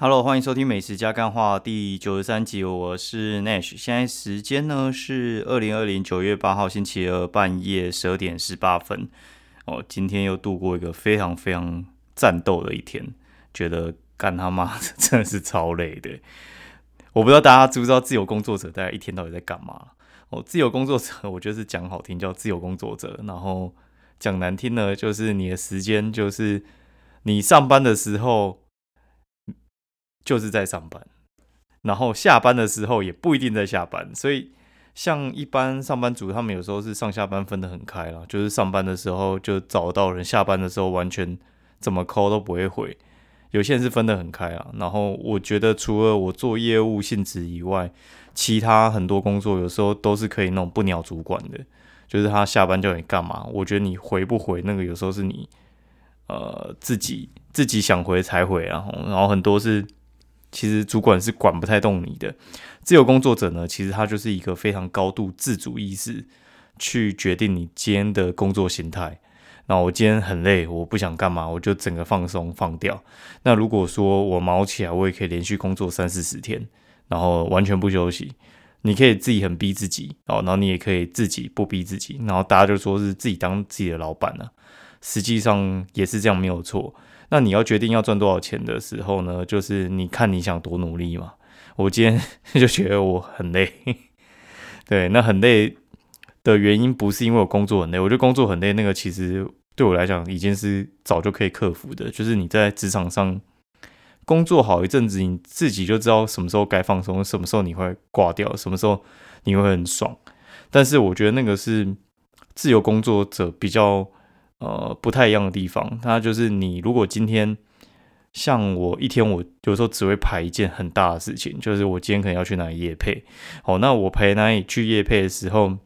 Hello，欢迎收听美食加干话第九十三集，我是 Nash。现在时间呢是二零二零九月八号星期二半夜十二点十八分。哦，今天又度过一个非常非常战斗的一天，觉得干他妈的 真的是超累的。我不知道大家知不知道自由工作者大概一天到底在干嘛？哦，自由工作者，我觉得是讲好听叫自由工作者，然后讲难听呢，就是你的时间就是你上班的时候。就是在上班，然后下班的时候也不一定在下班，所以像一般上班族，他们有时候是上下班分得很开了，就是上班的时候就找到人，下班的时候完全怎么 call 都不会回。有些人是分得很开啊，然后我觉得除了我做业务性质以外，其他很多工作有时候都是可以那种不鸟主管的，就是他下班叫你干嘛，我觉得你回不回那个有时候是你呃自己自己想回才回，然后然后很多是。其实主管是管不太动你的，自由工作者呢，其实他就是一个非常高度自主意识去决定你今天的工作形态。那我今天很累，我不想干嘛，我就整个放松放掉。那如果说我毛起来，我也可以连续工作三四十天，然后完全不休息。你可以自己很逼自己哦，然后你也可以自己不逼自己，然后大家就说是自己当自己的老板了。实际上也是这样，没有错。那你要决定要赚多少钱的时候呢？就是你看你想多努力嘛。我今天 就觉得我很累，对，那很累的原因不是因为我工作很累，我觉得工作很累那个其实对我来讲已经是早就可以克服的。就是你在职场上工作好一阵子，你自己就知道什么时候该放松，什么时候你会挂掉，什么时候你会很爽。但是我觉得那个是自由工作者比较。呃，不太一样的地方，它就是你如果今天像我一天，我有时候只会排一件很大的事情，就是我今天可能要去哪里夜配。好，那我陪哪里去夜配的时候，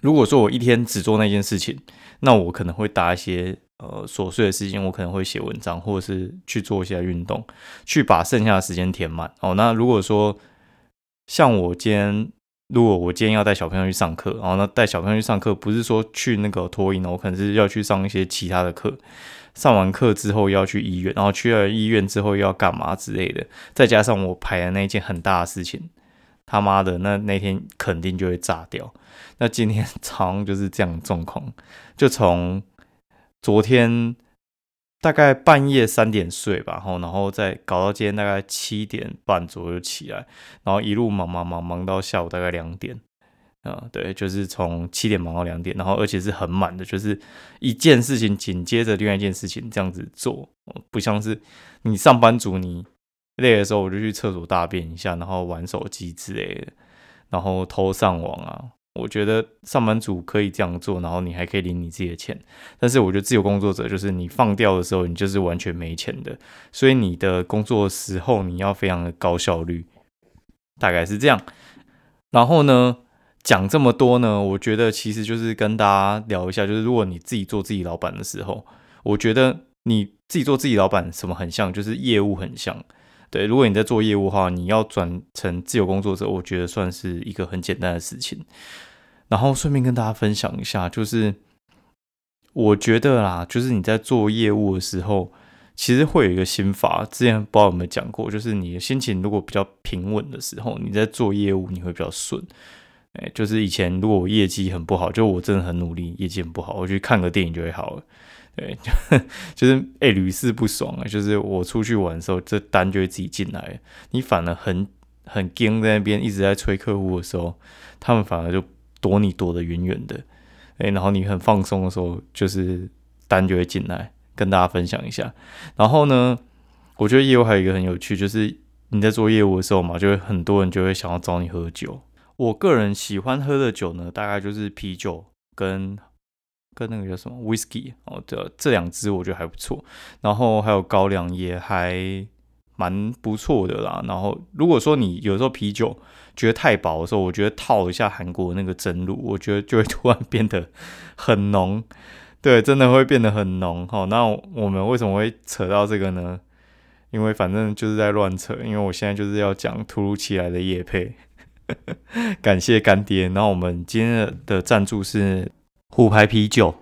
如果说我一天只做那件事情，那我可能会搭一些呃琐碎的事情，我可能会写文章，或者是去做一些运动，去把剩下的时间填满。哦，那如果说像我今天。如果我今天要带小朋友去上课，然后呢带小朋友去上课，不是说去那个托婴哦，我可能是要去上一些其他的课。上完课之后要去医院，然后去了医院之后要干嘛之类的，再加上我排的那件很大的事情，他妈的那那天肯定就会炸掉。那今天早上就是这样状况，就从昨天。大概半夜三点睡吧，然后然后再搞到今天大概七点半左右起来，然后一路忙忙忙忙到下午大概两点，啊，对，就是从七点忙到两点，然后而且是很满的，就是一件事情紧接着另外一件事情这样子做，不像是你上班族，你累的时候我就去厕所大便一下，然后玩手机之类的，然后偷上网啊。我觉得上班族可以这样做，然后你还可以领你自己的钱。但是我觉得自由工作者就是你放掉的时候，你就是完全没钱的。所以你的工作时候你要非常的高效率，大概是这样。然后呢，讲这么多呢，我觉得其实就是跟大家聊一下，就是如果你自己做自己老板的时候，我觉得你自己做自己老板什么很像，就是业务很像。对，如果你在做业务的话，你要转成自由工作者，我觉得算是一个很简单的事情。然后顺便跟大家分享一下，就是我觉得啦，就是你在做业务的时候，其实会有一个心法，之前不知道有没有讲过，就是你的心情如果比较平稳的时候，你在做业务你会比较顺。哎，就是以前如果我业绩很不好，就我真的很努力，业绩很不好，我去看个电影就会好了。对，就是哎，屡试不爽啊！就是我出去玩的时候，这单就会自己进来。你反而很很惊在那边一直在催客户的时候，他们反而就躲你躲得远远的。哎，然后你很放松的时候，就是单就会进来，跟大家分享一下。然后呢，我觉得业务还有一个很有趣，就是你在做业务的时候嘛，就会很多人就会想要找你喝酒。我个人喜欢喝的酒呢，大概就是啤酒跟。跟那个叫什么 whisky 哦，这这两支我觉得还不错，然后还有高粱也还蛮不错的啦。然后如果说你有时候啤酒觉得太薄的时候，我觉得套一下韩国那个蒸露，我觉得就会 突然变得很浓，对，真的会变得很浓。好，那我们为什么会扯到这个呢？因为反正就是在乱扯，因为我现在就是要讲突如其来的夜配，感谢干爹。那我们今天的赞助是。虎牌啤酒，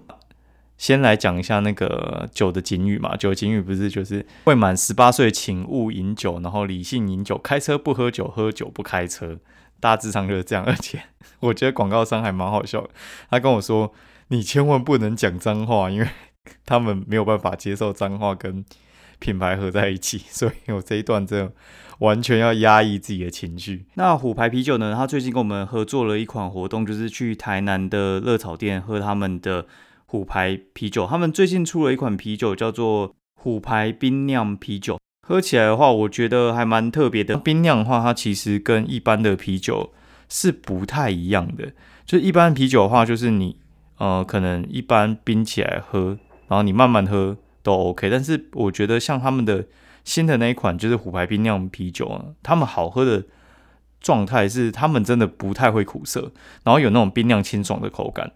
先来讲一下那个酒的警语嘛，酒警语不是就是未满十八岁请勿饮酒，然后理性饮酒，开车不喝酒，喝酒不开车，大致上就是这样。而且我觉得广告商还蛮好笑，他跟我说你千万不能讲脏话，因为他们没有办法接受脏话跟品牌合在一起，所以我这一段真的完全要压抑自己的情绪。那虎牌啤酒呢，他最近跟我们合作了一款活动，就是去台南的热炒店喝他们的。虎牌啤酒，他们最近出了一款啤酒，叫做虎牌冰酿啤酒。喝起来的话，我觉得还蛮特别的。冰酿的话，它其实跟一般的啤酒是不太一样的。就一般啤酒的话，就是你呃，可能一般冰起来喝，然后你慢慢喝都 OK。但是我觉得像他们的新的那一款，就是虎牌冰酿啤酒啊，他们好喝的状态是，他们真的不太会苦涩，然后有那种冰酿清爽的口感。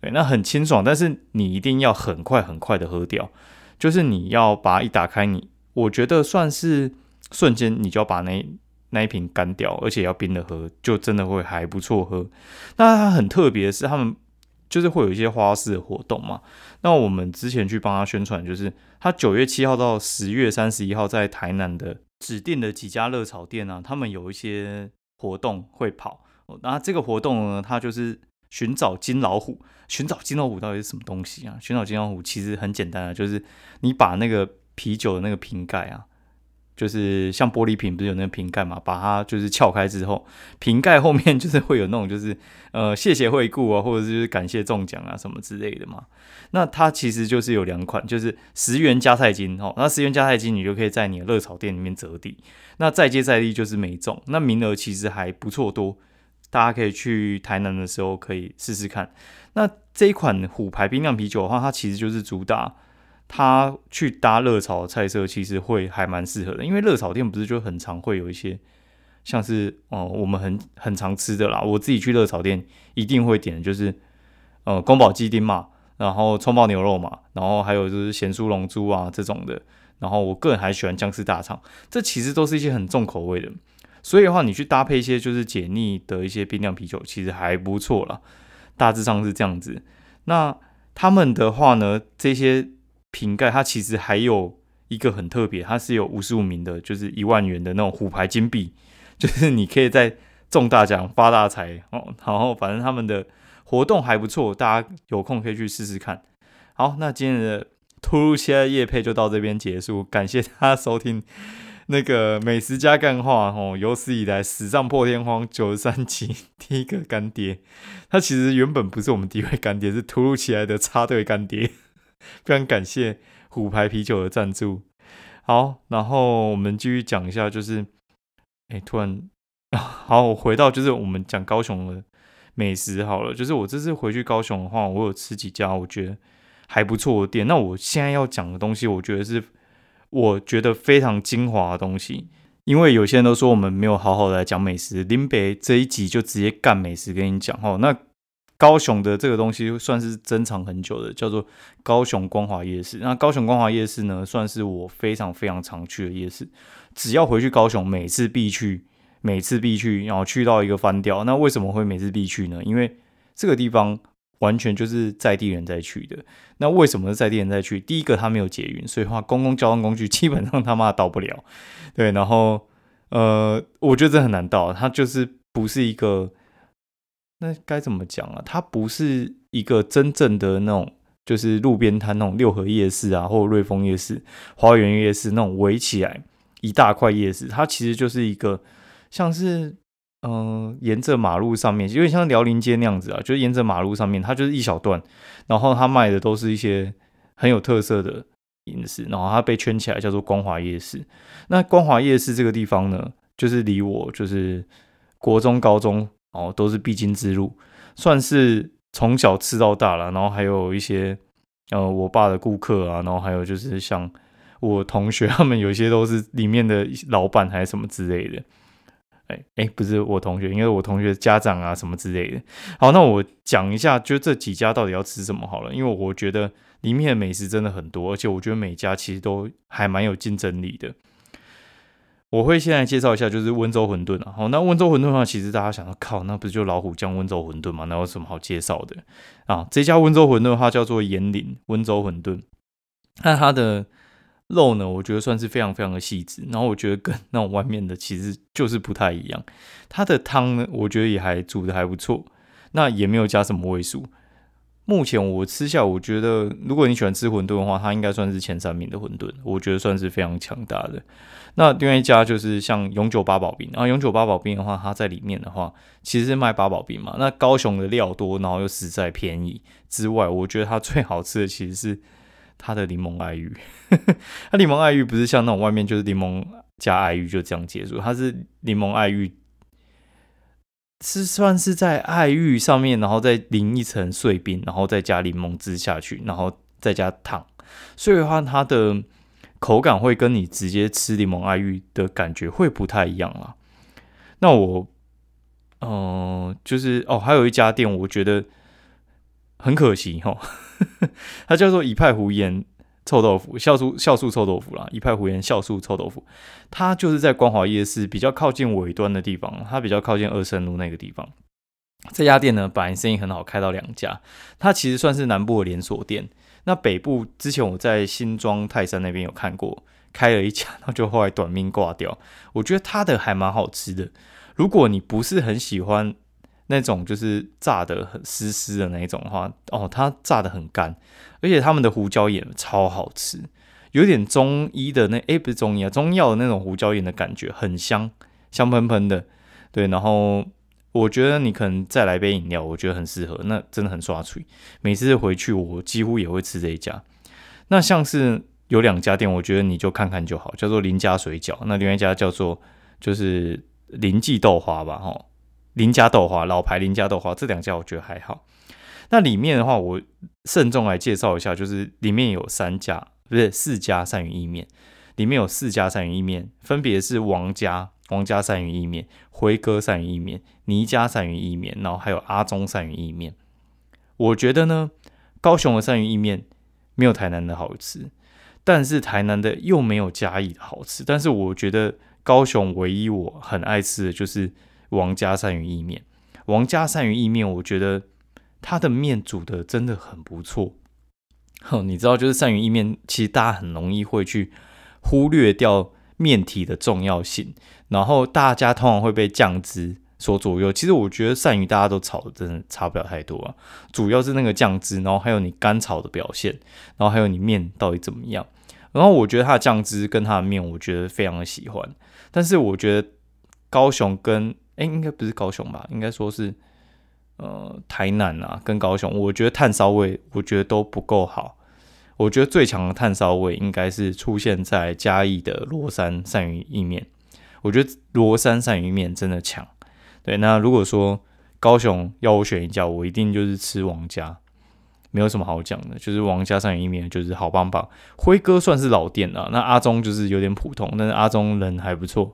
对，那很清爽，但是你一定要很快很快的喝掉，就是你要把它一打开，你我觉得算是瞬间你就要把那那一瓶干掉，而且要冰的喝，就真的会还不错喝。那它很特别的是，他们就是会有一些花式的活动嘛。那我们之前去帮他宣传，就是他九月七号到十月三十一号在台南的指定的几家热炒店啊，他们有一些活动会跑。那这个活动呢，它就是寻找金老虎。寻找金老虎到底是什么东西啊？寻找金老虎其实很简单啊，就是你把那个啤酒的那个瓶盖啊，就是像玻璃瓶不是有那个瓶盖嘛，把它就是撬开之后，瓶盖后面就是会有那种就是呃谢谢惠顾啊，或者是感谢中奖啊什么之类的嘛。那它其实就是有两款，就是十元加菜金哦，那十元加菜金你就可以在你的热炒店里面折抵，那再接再厉就是没中，那名额其实还不错多，大家可以去台南的时候可以试试看。那这一款虎牌冰酿啤酒的话，它其实就是主打他去搭热炒菜色，其实会还蛮适合的。因为热炒店不是就很常会有一些像是哦，我们很很常吃的啦。我自己去热炒店一定会点就是呃宫保鸡丁嘛，然后葱爆牛肉嘛，然后还有就是咸酥龙珠啊这种的。然后我个人还喜欢姜丝大肠，这其实都是一些很重口味的。所以的话，你去搭配一些就是解腻的一些冰酿啤酒，其实还不错啦。大致上是这样子。那他们的话呢，这些瓶盖它其实还有一个很特别，它是有五十五名的，就是一万元的那种虎牌金币，就是你可以在中大奖发大财哦。然后反正他们的活动还不错，大家有空可以去试试看。好，那今天的突如其来的夜配就到这边结束，感谢大家收听。那个美食加干话哦，有史以来史上破天荒九十三集第一个干爹，他其实原本不是我们第一位干爹，是突如其来的插队干爹。非常感谢虎牌啤酒的赞助。好，然后我们继续讲一下，就是哎，突然 好，我回到就是我们讲高雄的美食好了，就是我这次回去高雄的话，我有吃几家我觉得还不错的店。那我现在要讲的东西，我觉得是。我觉得非常精华的东西，因为有些人都说我们没有好好的来讲美食，林北这一集就直接干美食跟你讲哦。那高雄的这个东西算是珍藏很久的，叫做高雄光华夜市。那高雄光华夜市呢，算是我非常非常常去的夜市，只要回去高雄，每次必去，每次必去，然后去到一个翻掉。那为什么会每次必去呢？因为这个地方。完全就是在地人在去的，那为什么是在地人在去？第一个，他没有捷运，所以话公共交通工具基本上他妈到不了。对，然后呃，我觉得这很难到，它就是不是一个，那该怎么讲啊？它不是一个真正的那种，就是路边摊那种六合夜市啊，或者瑞丰夜市、花园夜市那种围起来一大块夜市，它其实就是一个像是。嗯，沿着马路上面，有点像辽宁街那样子啊，就是沿着马路上面，它就是一小段，然后它卖的都是一些很有特色的饮食，然后它被圈起来叫做光华夜市。那光华夜市这个地方呢，就是离我就是国中、高中哦都是必经之路，算是从小吃到大了。然后还有一些呃我爸的顾客啊，然后还有就是像我同学他们有些都是里面的老板还是什么之类的。哎哎，不是我同学，因为我同学家长啊什么之类的。好，那我讲一下，就这几家到底要吃什么好了。因为我觉得里面的美食真的很多，而且我觉得每家其实都还蛮有竞争力的。我会先来介绍一下，就是温州馄饨啊。好，那温州馄饨的话，其实大家想到，靠，那不是就老虎酱温州馄饨吗？那有什么好介绍的啊？这家温州馄饨的话叫做延岭温州馄饨，那它的肉呢，我觉得算是非常非常的细致。然后我觉得跟那种外面的其实就是不太一样。它的汤呢，我觉得也还煮的还不错，那也没有加什么味素。目前我吃下，我觉得如果你喜欢吃馄饨的话，它应该算是前三名的馄饨，我觉得算是非常强大的。那另外一家就是像永久八宝冰啊，永久八宝冰的话，它在里面的话，其实是卖八宝冰嘛。那高雄的料多，然后又实在便宜之外，我觉得它最好吃的其实是它的柠檬爱玉。它柠檬爱玉不是像那种外面就是柠檬加爱玉就这样结束，它是柠檬爱玉。是算是在爱玉上面，然后再淋一层碎冰，然后再加柠檬汁下去，然后再加糖，所以的话，它的口感会跟你直接吃柠檬爱玉的感觉会不太一样啦。那我，嗯，就是哦，还有一家店，我觉得很可惜哈，它叫做一派胡言。臭豆腐，酵素酵素臭豆腐啦，一派胡言酵素臭豆腐，它就是在光华夜市比较靠近尾端的地方，它比较靠近二圣路那个地方。这家店呢，本来生意很好，开到两家，它其实算是南部的连锁店。那北部之前我在新庄泰山那边有看过，开了一家，然后就后来短命挂掉。我觉得它的还蛮好吃的，如果你不是很喜欢。那种就是炸的很湿湿的那一种的话，哦，它炸的很干，而且他们的胡椒盐超好吃，有点中医的那诶，不是中医啊，中药的那种胡椒盐的感觉，很香，香喷喷的。对，然后我觉得你可能再来杯饮料，我觉得很适合，那真的很刷嘴。每次回去我几乎也会吃这一家。那像是有两家店，我觉得你就看看就好，叫做林家水饺，那另外一家叫做就是林记豆花吧，哈。林家豆花，老牌林家豆花，这两家我觉得还好。那里面的话，我慎重来介绍一下，就是里面有三家，不是四家鳝鱼意面，里面有四家鳝鱼意面，分别是王家王家鳝鱼意面、辉哥鳝鱼意面、倪家鳝鱼意面，然后还有阿中鳝鱼意面。我觉得呢，高雄的鳝鱼意面没有台南的好吃，但是台南的又没有嘉义的好吃。但是我觉得高雄唯一我很爱吃的就是。王家鳝鱼意面，王家鳝鱼意面，我觉得它的面煮的真的很不错。哼，你知道，就是鳝鱼意面，其实大家很容易会去忽略掉面体的重要性，然后大家通常会被酱汁所左右。其实我觉得鳝鱼大家都炒的真的差不了太多啊，主要是那个酱汁，然后还有你干炒的表现，然后还有你面到底怎么样。然后我觉得它的酱汁跟它的面，我觉得非常的喜欢。但是我觉得高雄跟哎，应该不是高雄吧？应该说是，呃，台南啊，跟高雄，我觉得炭烧味，我觉得都不够好。我觉得最强的炭烧味应该是出现在嘉义的罗山鳝鱼意面。我觉得罗山鳝鱼面真的强。对，那如果说高雄要我选一家，我一定就是吃王家，没有什么好讲的，就是王家鳝鱼意面就是好棒棒。辉哥算是老店了，那阿忠就是有点普通，但是阿忠人还不错。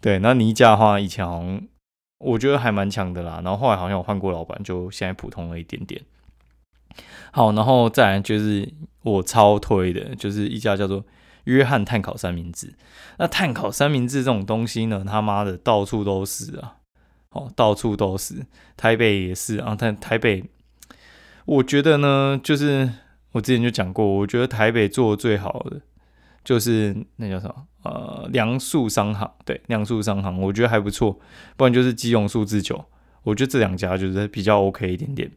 对，那倪家的话，以前好像我觉得还蛮强的啦，然后后来好像有换过老板，就现在普通了一点点。好，然后再来就是我超推的，就是一家叫做约翰碳烤三明治。那碳烤三明治这种东西呢，他妈的到处都是啊，哦，到处都是，台北也是啊。但台北，我觉得呢，就是我之前就讲过，我觉得台北做的最好的。就是那叫什么呃，梁树商行对，梁树商行我觉得还不错，不然就是基隆数字九，我觉得这两家就是比较 OK 一点点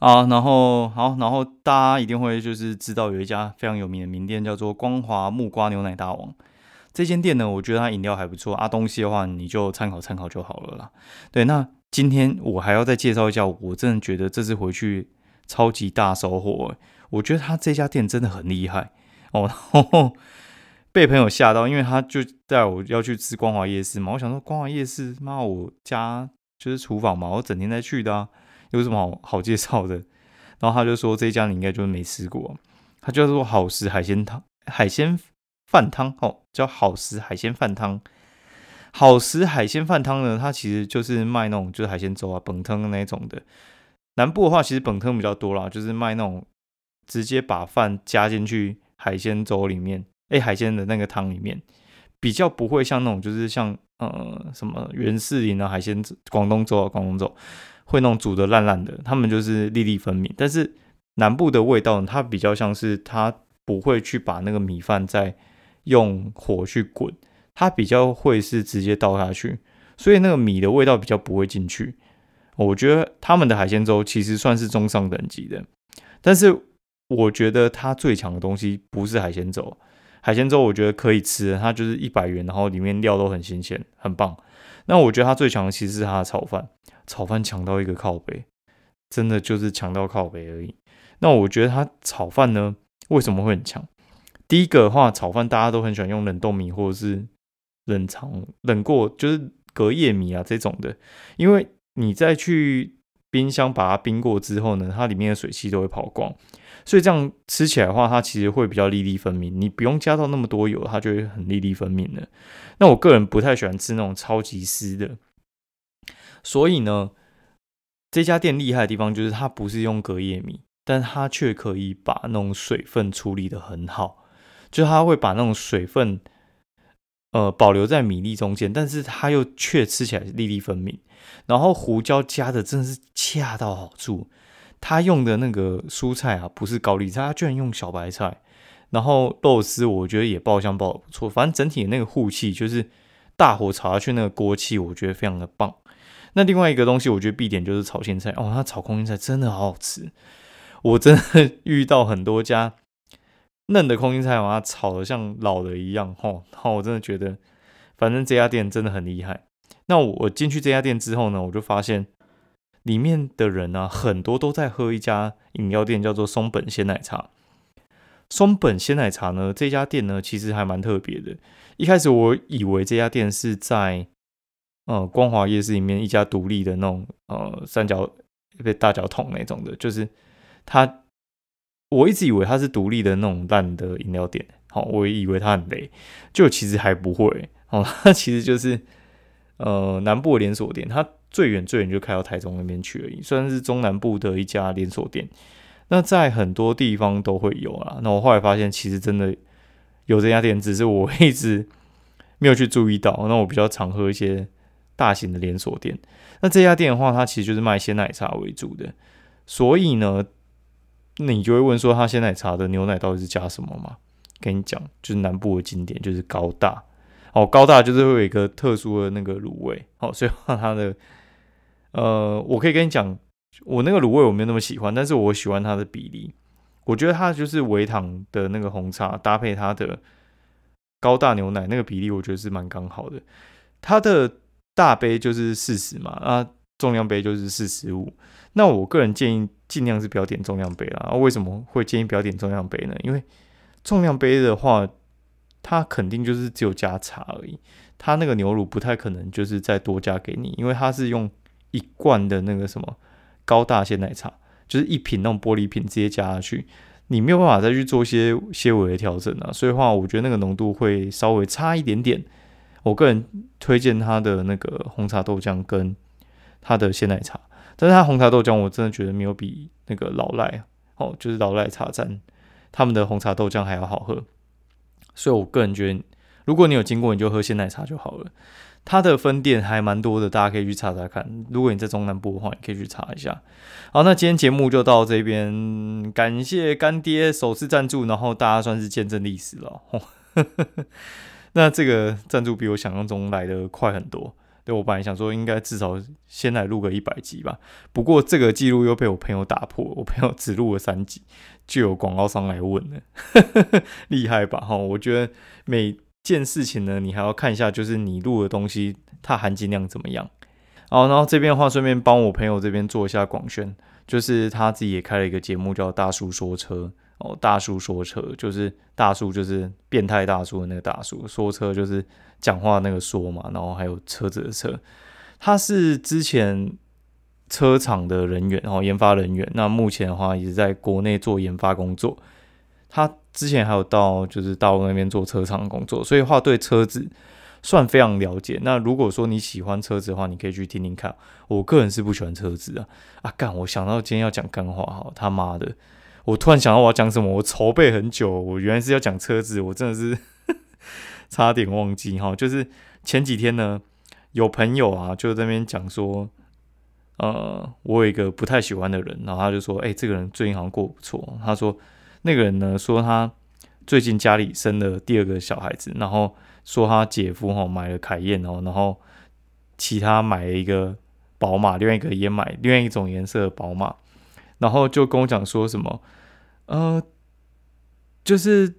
啊。然后好，然后大家一定会就是知道有一家非常有名的名店叫做光华木瓜牛奶大王，这间店呢，我觉得它饮料还不错啊，东西的话你就参考参考就好了啦。对，那今天我还要再介绍一下，我真的觉得这次回去超级大收获，我觉得他这家店真的很厉害哦。被朋友吓到，因为他就带我要去吃光华夜市嘛。我想说，光华夜市，妈，我家就是厨房嘛，我整天在去的啊，有什么好好介绍的？然后他就说，这家你应该就没吃过，他就说好食海鲜汤，海鲜饭汤哦，叫好食海鲜饭汤。好食海鲜饭汤呢，它其实就是卖那种就是海鲜粥啊、本汤那一种的。南部的话，其实本汤比较多啦，就是卖那种直接把饭加进去海鲜粥里面。哎，海鲜的那个汤里面比较不会像那种就是像呃什么原士林的海鲜广东粥啊广东粥会那种煮的烂烂的，他们就是粒粒分明。但是南部的味道，它比较像是它不会去把那个米饭再用火去滚，它比较会是直接倒下去，所以那个米的味道比较不会进去。我觉得他们的海鲜粥其实算是中上等级的，但是我觉得它最强的东西不是海鲜粥。海鲜粥我觉得可以吃，它就是一百元，然后里面料都很新鲜，很棒。那我觉得它最强的其实是它的炒饭，炒饭强到一个靠背，真的就是强到靠背而已。那我觉得它炒饭呢，为什么会很强？第一个的话，炒饭大家都很喜欢用冷冻米或者是冷藏冷过，就是隔夜米啊这种的，因为你再去冰箱把它冰过之后呢，它里面的水汽都会跑光。所以这样吃起来的话，它其实会比较粒粒分明。你不用加到那么多油，它就会很粒粒分明的。那我个人不太喜欢吃那种超级湿的。所以呢，这家店厉害的地方就是它不是用隔夜米，但它却可以把那种水分处理的很好，就是它会把那种水分呃保留在米粒中间，但是它又却吃起来粒粒分明。然后胡椒加的真的是恰到好处。他用的那个蔬菜啊，不是高丽菜，他居然用小白菜，然后肉丝我觉得也爆香爆的不错，反正整体的那个护气就是大火炒下去那个锅气，我觉得非常的棒。那另外一个东西，我觉得必点就是炒青菜哦，他炒空心菜真的好好吃，我真的遇到很多家嫩的空心菜，把它炒的像老的一样，吼，然后我真的觉得，反正这家店真的很厉害。那我进去这家店之后呢，我就发现。里面的人呢，很多都在喝一家饮料店，叫做松本鲜奶茶。松本鲜奶茶呢，这家店呢，其实还蛮特别的。一开始我以为这家店是在呃光华夜市里面一家独立的那种呃三角被大脚桶那种的，就是它，我一直以为它是独立的那种烂的饮料店。好，我以为它很雷，就其实还不会。哦，它其实就是呃南部连锁店，它。最远最远就开到台中那边去而已，算是中南部的一家连锁店。那在很多地方都会有啊。那我后来发现，其实真的有这家店，只是我一直没有去注意到。那我比较常喝一些大型的连锁店。那这家店的话，它其实就是卖鲜奶茶为主的。所以呢，你就会问说，它鲜奶茶的牛奶到底是加什么吗？跟你讲，就是南部的经典，就是高大。哦，高大就是会有一个特殊的那个卤味。哦，所以它的。呃，我可以跟你讲，我那个卤味我没有那么喜欢，但是我喜欢它的比例。我觉得它就是微糖的那个红茶搭配它的高大牛奶那个比例，我觉得是蛮刚好的。它的大杯就是四十嘛，啊，重量杯就是四十五。那我个人建议尽量是不要点重量杯啦。为什么会建议不要点重量杯呢？因为重量杯的话，它肯定就是只有加茶而已，它那个牛乳不太可能就是再多加给你，因为它是用。一罐的那个什么高大鲜奶茶，就是一瓶那种玻璃瓶，直接加下去，你没有办法再去做一些些微的调整啊。所以话，我觉得那个浓度会稍微差一点点。我个人推荐它的那个红茶豆浆跟它的鲜奶茶，但是它红茶豆浆我真的觉得没有比那个老赖哦，就是老赖茶站他们的红茶豆浆还要好喝。所以我个人觉得，如果你有经过，你就喝鲜奶茶就好了。它的分店还蛮多的，大家可以去查查看。如果你在中南部的话，你可以去查一下。好，那今天节目就到这边，感谢干爹首次赞助，然后大家算是见证历史了。那这个赞助比我想象中来的快很多。对我本来想说应该至少先来录个一百集吧，不过这个记录又被我朋友打破，我朋友只录了三集，就有广告商来问了，厉害吧？哈，我觉得每。件事情呢，你还要看一下，就是你录的东西它含金量怎么样。好，然后这边的话，顺便帮我朋友这边做一下广宣，就是他自己也开了一个节目，叫大叔说车哦。大叔说车就是大叔就是变态大叔的那个大叔，说车就是讲话那个说嘛，然后还有车子的车。他是之前车厂的人员，然后研发人员。那目前的话也是在国内做研发工作。他之前还有到就是大陆那边做车厂工作，所以话对车子算非常了解。那如果说你喜欢车子的话，你可以去听听看。我个人是不喜欢车子啊啊！干，我想到今天要讲干话哈，他妈的！我突然想到我要讲什么，我筹备很久，我原来是要讲车子，我真的是 差点忘记哈，就是前几天呢，有朋友啊就在那边讲说，呃，我有一个不太喜欢的人，然后他就说，哎，这个人最近好像过不错。他说那个人呢说他最近家里生了第二个小孩子，然后说他姐夫哈买了凯宴哦，然后其他买了一个宝马，另外一个也买另外一种颜色的宝马，然后就跟我讲说什么，呃，就是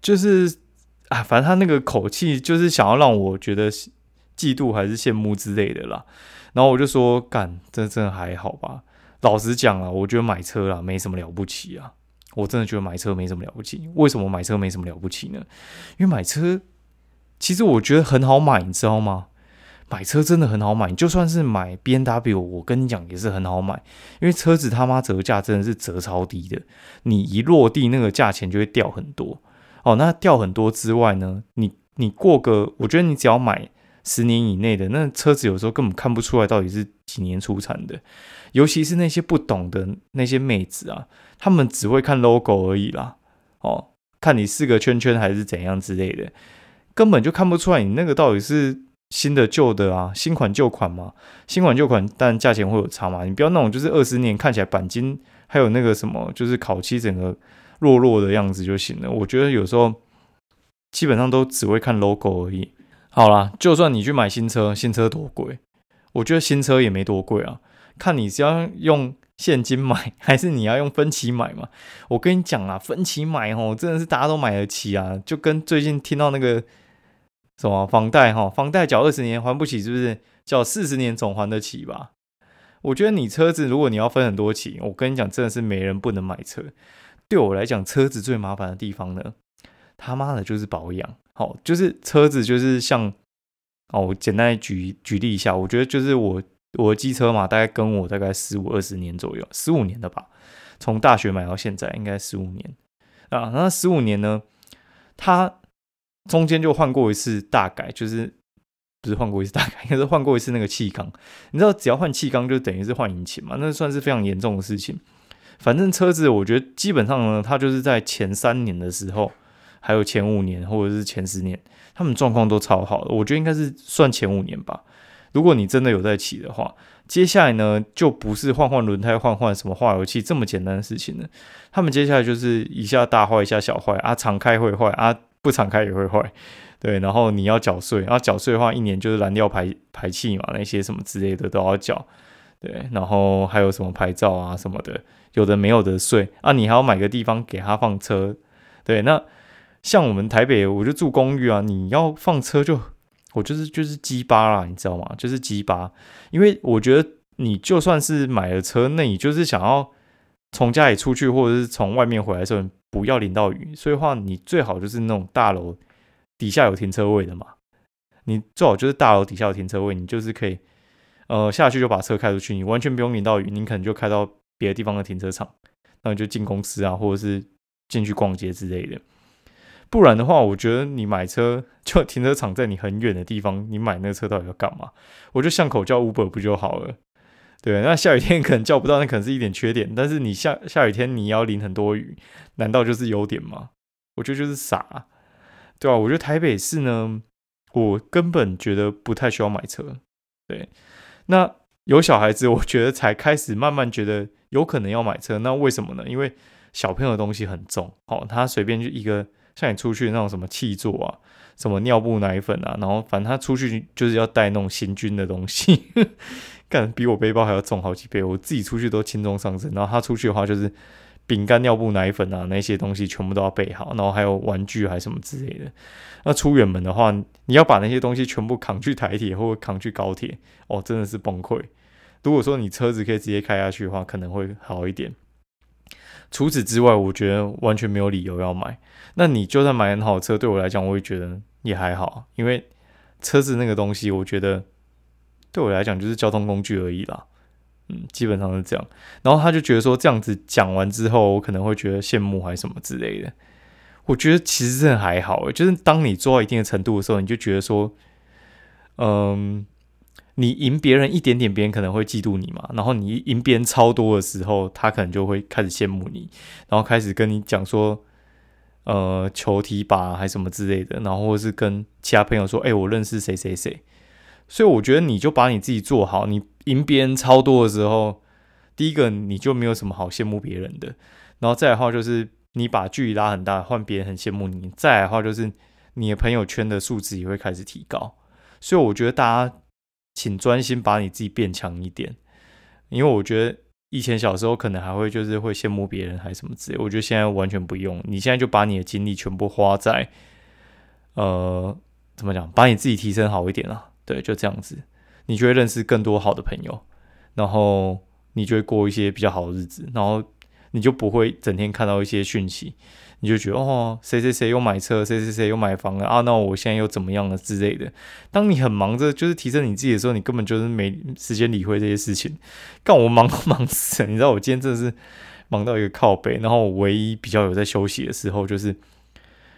就是啊，反正他那个口气就是想要让我觉得嫉妒还是羡慕之类的啦。然后我就说，干，这真的还好吧？老实讲啊，我觉得买车啦没什么了不起啊。我真的觉得买车没什么了不起。为什么买车没什么了不起呢？因为买车其实我觉得很好买，你知道吗？买车真的很好买，就算是买 B N W，我跟你讲也是很好买，因为车子他妈折价真的是折超低的，你一落地那个价钱就会掉很多哦。那掉很多之外呢，你你过个，我觉得你只要买。十年以内的那车子，有时候根本看不出来到底是几年出产的，尤其是那些不懂的那些妹子啊，他们只会看 logo 而已啦，哦，看你四个圈圈还是怎样之类的，根本就看不出来你那个到底是新的旧的啊，新款旧款嘛，新款旧款，但价钱会有差嘛，你不要那种就是二十年看起来钣金还有那个什么，就是烤漆整个弱弱的样子就行了。我觉得有时候基本上都只会看 logo 而已。好啦，就算你去买新车，新车多贵？我觉得新车也没多贵啊，看你是要用现金买，还是你要用分期买嘛。我跟你讲啊，分期买哦，真的是大家都买得起啊，就跟最近听到那个什么房贷哈，房贷缴二十年还不起，是不是？缴四十年总还得起吧？我觉得你车子如果你要分很多期，我跟你讲，真的是没人不能买车。对我来讲，车子最麻烦的地方呢，他妈的就是保养。好，就是车子，就是像哦，我简单举举例一下，我觉得就是我我的机车嘛，大概跟我大概十五二十年左右，十五年的吧，从大学买到现在应该十五年啊。那十五年呢，它中间就换过一次大改，就是不是换过一次大改，应该是换过一次那个气缸。你知道，只要换气缸就等于是换引擎嘛，那算是非常严重的事情。反正车子，我觉得基本上呢，它就是在前三年的时候。还有前五年或者是前十年，他们状况都超好的，我觉得应该是算前五年吧。如果你真的有在骑的话，接下来呢就不是换换轮胎、换换什么化油器这么简单的事情了。他们接下来就是一下大坏，一下小坏啊，常开会坏啊，不常开也会坏。对，然后你要缴税，然后缴税的话，一年就是燃料排排气嘛，那些什么之类的都要缴。对，然后还有什么牌照啊什么的，有的没有的税啊，你还要买个地方给他放车。对，那。像我们台北，我就住公寓啊。你要放车就，我就是就是鸡巴啦，你知道吗？就是鸡巴。因为我觉得你就算是买了车，那你就是想要从家里出去，或者是从外面回来的时候，不要淋到雨。所以话，你最好就是那种大楼底下有停车位的嘛。你最好就是大楼底下有停车位，你就是可以呃下去就把车开出去，你完全不用淋到雨。你可能就开到别的地方的停车场，那你就进公司啊，或者是进去逛街之类的。不然的话，我觉得你买车就停车场在你很远的地方，你买那个车到底要干嘛？我就巷口叫 Uber 不就好了？对，那下雨天可能叫不到，那可能是一点缺点。但是你下下雨天你要淋很多雨，难道就是优点吗？我觉得就是傻，对吧？我觉得台北市呢，我根本觉得不太需要买车。对，那有小孩子，我觉得才开始慢慢觉得有可能要买车。那为什么呢？因为小朋友的东西很重，好，他随便就一个。像你出去那种什么气座啊，什么尿布奶粉啊，然后反正他出去就是要带那种行军的东西，干比我背包还要重好几倍。我自己出去都轻装上阵，然后他出去的话就是饼干、尿布、奶粉啊那些东西全部都要备好，然后还有玩具还什么之类的。那出远门的话，你要把那些东西全部扛去台铁或者扛去高铁，哦，真的是崩溃。如果说你车子可以直接开下去的话，可能会好一点。除此之外，我觉得完全没有理由要买。那你就算买很好的车，对我来讲，我也觉得也还好，因为车子那个东西，我觉得对我来讲就是交通工具而已啦。嗯，基本上是这样。然后他就觉得说，这样子讲完之后，我可能会觉得羡慕还是什么之类的。我觉得其实真的还好，就是当你做到一定的程度的时候，你就觉得说，嗯。你赢别人一点点，别人可能会嫉妒你嘛。然后你赢别人超多的时候，他可能就会开始羡慕你，然后开始跟你讲说：“呃求提拔还什么之类的，然后或是跟其他朋友说，哎，我认识谁谁谁。所以我觉得你就把你自己做好，你赢别人超多的时候，第一个你就没有什么好羡慕别人的，然后再的话就是你把距离拉很大，换别人很羡慕你。再来的话就是你的朋友圈的素质也会开始提高。所以我觉得大家请专心把你自己变强一点，因为我觉得以前小时候可能还会就是会羡慕别人还是什么之类，我觉得现在完全不用，你现在就把你的精力全部花在，呃，怎么讲，把你自己提升好一点啊。对，就这样子，你就会认识更多好的朋友，然后你就会过一些比较好的日子，然后你就不会整天看到一些讯息，你就觉得哦，谁谁谁又买车，谁谁谁又买房了啊，那我现在又怎么样了之类的。当你很忙着就是提升你自己的时候，你根本就是没时间理会这些事情。干我忙都 忙死，你知道我今天真的是忙到一个靠背，然后我唯一比较有在休息的时候，就是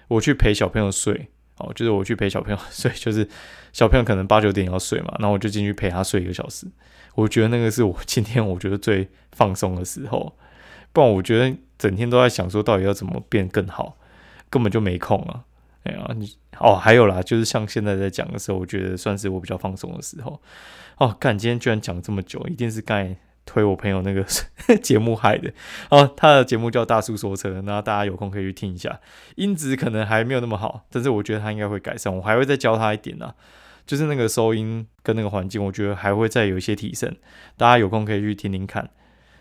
我去陪小朋友睡。哦，就是我去陪小朋友睡，就是小朋友可能八九点要睡嘛，然后我就进去陪他睡一个小时。我觉得那个是我今天我觉得最放松的时候，不然我觉得整天都在想说到底要怎么变更好，根本就没空啊。哎呀，你哦还有啦，就是像现在在讲的时候，我觉得算是我比较放松的时候。哦，干，今天居然讲这么久，一定是该。推我朋友那个 节目害的哦，他的节目叫大叔说车，那大家有空可以去听一下。音质可能还没有那么好，但是我觉得他应该会改善，我还会再教他一点啊，就是那个收音跟那个环境，我觉得还会再有一些提升。大家有空可以去听听看。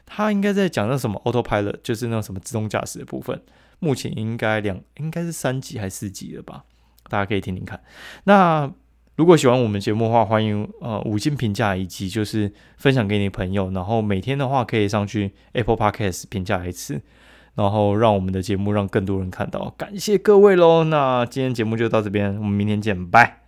他应该在讲那什么 autopilot，就是那什么自动驾驶的部分，目前应该两应该是三级还是四级了吧？大家可以听听看。那。如果喜欢我们节目的话，欢迎呃五星评价以及就是分享给你朋友，然后每天的话可以上去 Apple Podcast 评价一次，然后让我们的节目让更多人看到。感谢各位喽，那今天节目就到这边，我们明天见，拜。